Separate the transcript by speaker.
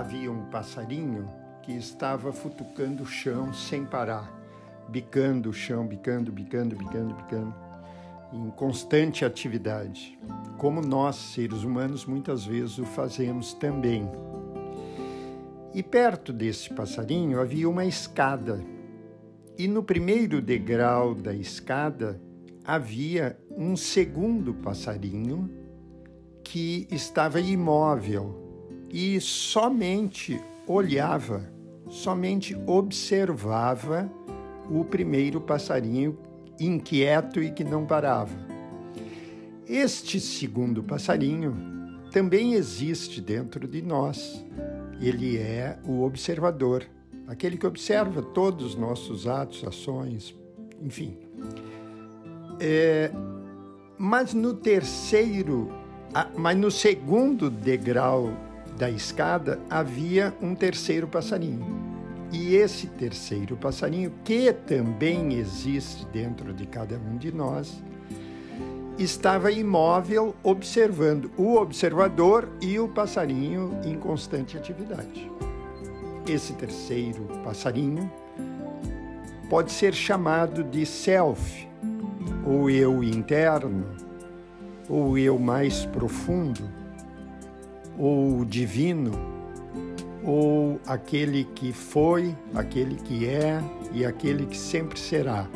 Speaker 1: havia um passarinho que estava futucando o chão sem parar, bicando o chão, bicando, bicando, bicando, bicando, em constante atividade, como nós, seres humanos, muitas vezes o fazemos também. E perto desse passarinho havia uma escada, e no primeiro degrau da escada havia um segundo passarinho que estava imóvel e somente olhava, somente observava o primeiro passarinho inquieto e que não parava. Este segundo passarinho também existe dentro de nós. Ele é o observador, aquele que observa todos os nossos atos, ações, enfim. É, mas no terceiro, mas no segundo degrau da escada havia um terceiro passarinho. E esse terceiro passarinho, que também existe dentro de cada um de nós, estava imóvel observando o observador e o passarinho em constante atividade. Esse terceiro passarinho pode ser chamado de self, ou eu interno, ou eu mais profundo ou divino, ou aquele que foi, aquele que é e aquele que sempre será.